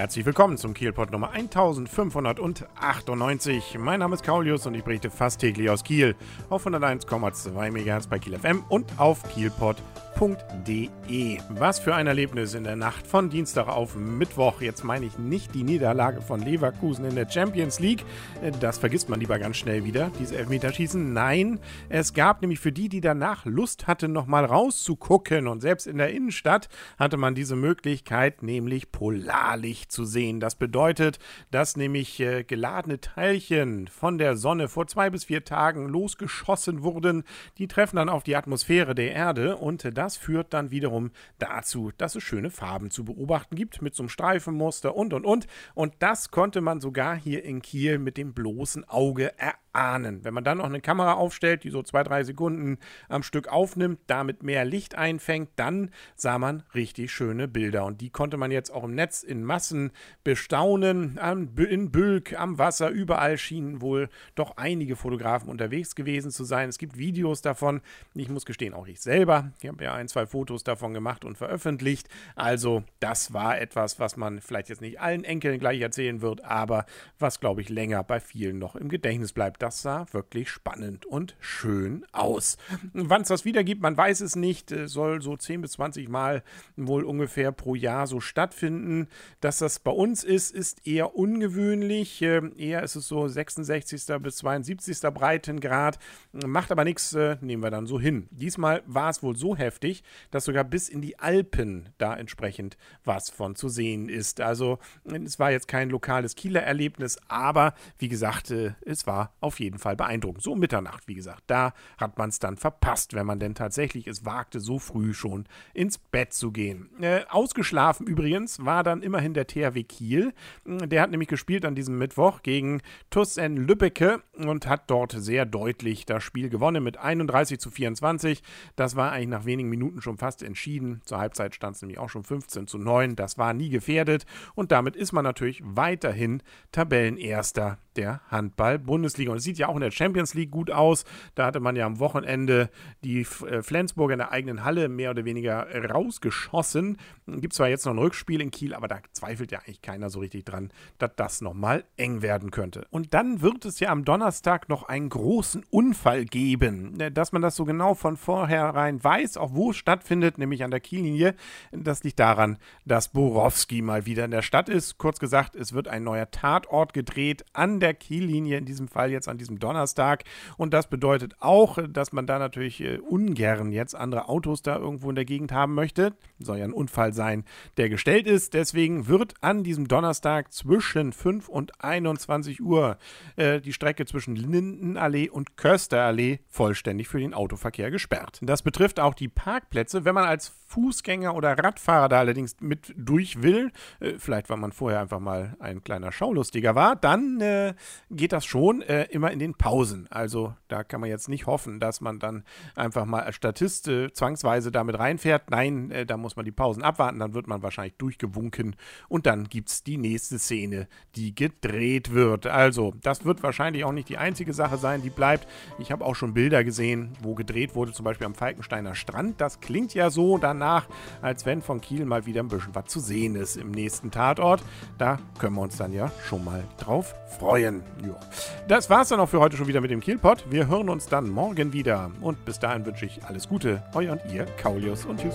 Herzlich willkommen zum Kielpot Nummer 1598. Mein Name ist Kaulius und ich berichte fast täglich aus Kiel auf 101,2 MHz bei Kiel FM und auf kielpot.de www.kielpot.de. Was für ein Erlebnis in der Nacht von Dienstag auf Mittwoch. Jetzt meine ich nicht die Niederlage von Leverkusen in der Champions League. Das vergisst man lieber ganz schnell wieder, diese Elfmeterschießen. Nein, es gab nämlich für die, die danach Lust hatten, nochmal rauszugucken. Und selbst in der Innenstadt hatte man diese Möglichkeit, nämlich Polarlicht zu sehen. Das bedeutet, dass nämlich äh, geladene Teilchen von der Sonne vor zwei bis vier Tagen losgeschossen wurden. Die treffen dann auf die Atmosphäre der Erde und das das führt dann wiederum dazu, dass es schöne Farben zu beobachten gibt mit so einem Streifenmuster und und und. Und das konnte man sogar hier in Kiel mit dem bloßen Auge erahnen ahnen. Wenn man dann noch eine Kamera aufstellt, die so zwei, drei Sekunden am Stück aufnimmt, damit mehr Licht einfängt, dann sah man richtig schöne Bilder. Und die konnte man jetzt auch im Netz in Massen bestaunen. in Bülk, am Wasser, überall schienen wohl doch einige Fotografen unterwegs gewesen zu sein. Es gibt Videos davon. Ich muss gestehen, auch ich selber. Ich habe ja ein, zwei Fotos davon gemacht und veröffentlicht. Also, das war etwas, was man vielleicht jetzt nicht allen Enkeln gleich erzählen wird, aber was, glaube ich, länger bei vielen noch im Gedächtnis bleibt das sah wirklich spannend und schön aus. Wann es das wieder gibt, man weiß es nicht. Soll so 10 bis 20 Mal wohl ungefähr pro Jahr so stattfinden. Dass das bei uns ist, ist eher ungewöhnlich. Ähm, eher ist es so 66. bis 72. Breitengrad. Macht aber nichts, äh, nehmen wir dann so hin. Diesmal war es wohl so heftig, dass sogar bis in die Alpen da entsprechend was von zu sehen ist. Also es war jetzt kein lokales Kieler Erlebnis, aber wie gesagt, äh, es war auf auf jeden Fall beeindruckend. So Mitternacht, wie gesagt. Da hat man es dann verpasst, wenn man denn tatsächlich es wagte, so früh schon ins Bett zu gehen. Äh, ausgeschlafen übrigens war dann immerhin der THW Kiel. Der hat nämlich gespielt an diesem Mittwoch gegen Tussen Lübbecke und hat dort sehr deutlich das Spiel gewonnen mit 31 zu 24. Das war eigentlich nach wenigen Minuten schon fast entschieden. Zur Halbzeit stand es nämlich auch schon 15 zu 9. Das war nie gefährdet und damit ist man natürlich weiterhin Tabellenerster der Handball-Bundesliga. Und sieht ja auch in der Champions League gut aus. Da hatte man ja am Wochenende die äh, Flensburger in der eigenen Halle mehr oder weniger rausgeschossen. Gibt zwar jetzt noch ein Rückspiel in Kiel, aber da zweifelt ja eigentlich keiner so richtig dran, dass das nochmal eng werden könnte. Und dann wird es ja am Donnerstag noch einen großen Unfall geben. Äh, dass man das so genau von vornherein weiß, auch wo es stattfindet, nämlich an der Kiellinie, das liegt daran, dass Borowski mal wieder in der Stadt ist. Kurz gesagt, es wird ein neuer Tatort gedreht an der Kiellinie, in diesem Fall jetzt an diesem Donnerstag. Und das bedeutet auch, dass man da natürlich äh, ungern jetzt andere Autos da irgendwo in der Gegend haben möchte. Soll ja ein Unfall sein, der gestellt ist. Deswegen wird an diesem Donnerstag zwischen 5 und 21 Uhr äh, die Strecke zwischen Lindenallee und Kösterallee vollständig für den Autoverkehr gesperrt. Das betrifft auch die Parkplätze. Wenn man als Fußgänger oder Radfahrer da allerdings mit durch will, äh, vielleicht weil man vorher einfach mal ein kleiner Schaulustiger war, dann äh, geht das schon äh, immer in den Pausen. Also da kann man jetzt nicht hoffen, dass man dann einfach mal als Statist äh, zwangsweise damit reinfährt. Nein, äh, da muss man die Pausen abwarten, dann wird man wahrscheinlich durchgewunken und dann gibt es die nächste Szene, die gedreht wird. Also das wird wahrscheinlich auch nicht die einzige Sache sein, die bleibt. Ich habe auch schon Bilder gesehen, wo gedreht wurde, zum Beispiel am Falkensteiner Strand. Das klingt ja so danach, als wenn von Kiel mal wieder ein bisschen was zu sehen ist im nächsten Tatort. Da können wir uns dann ja schon mal drauf freuen freuen. Das war's dann auch für heute schon wieder mit dem Kielpot. Wir hören uns dann morgen wieder. Und bis dahin wünsche ich alles Gute. Euer und ihr, Kaulius und tschüss.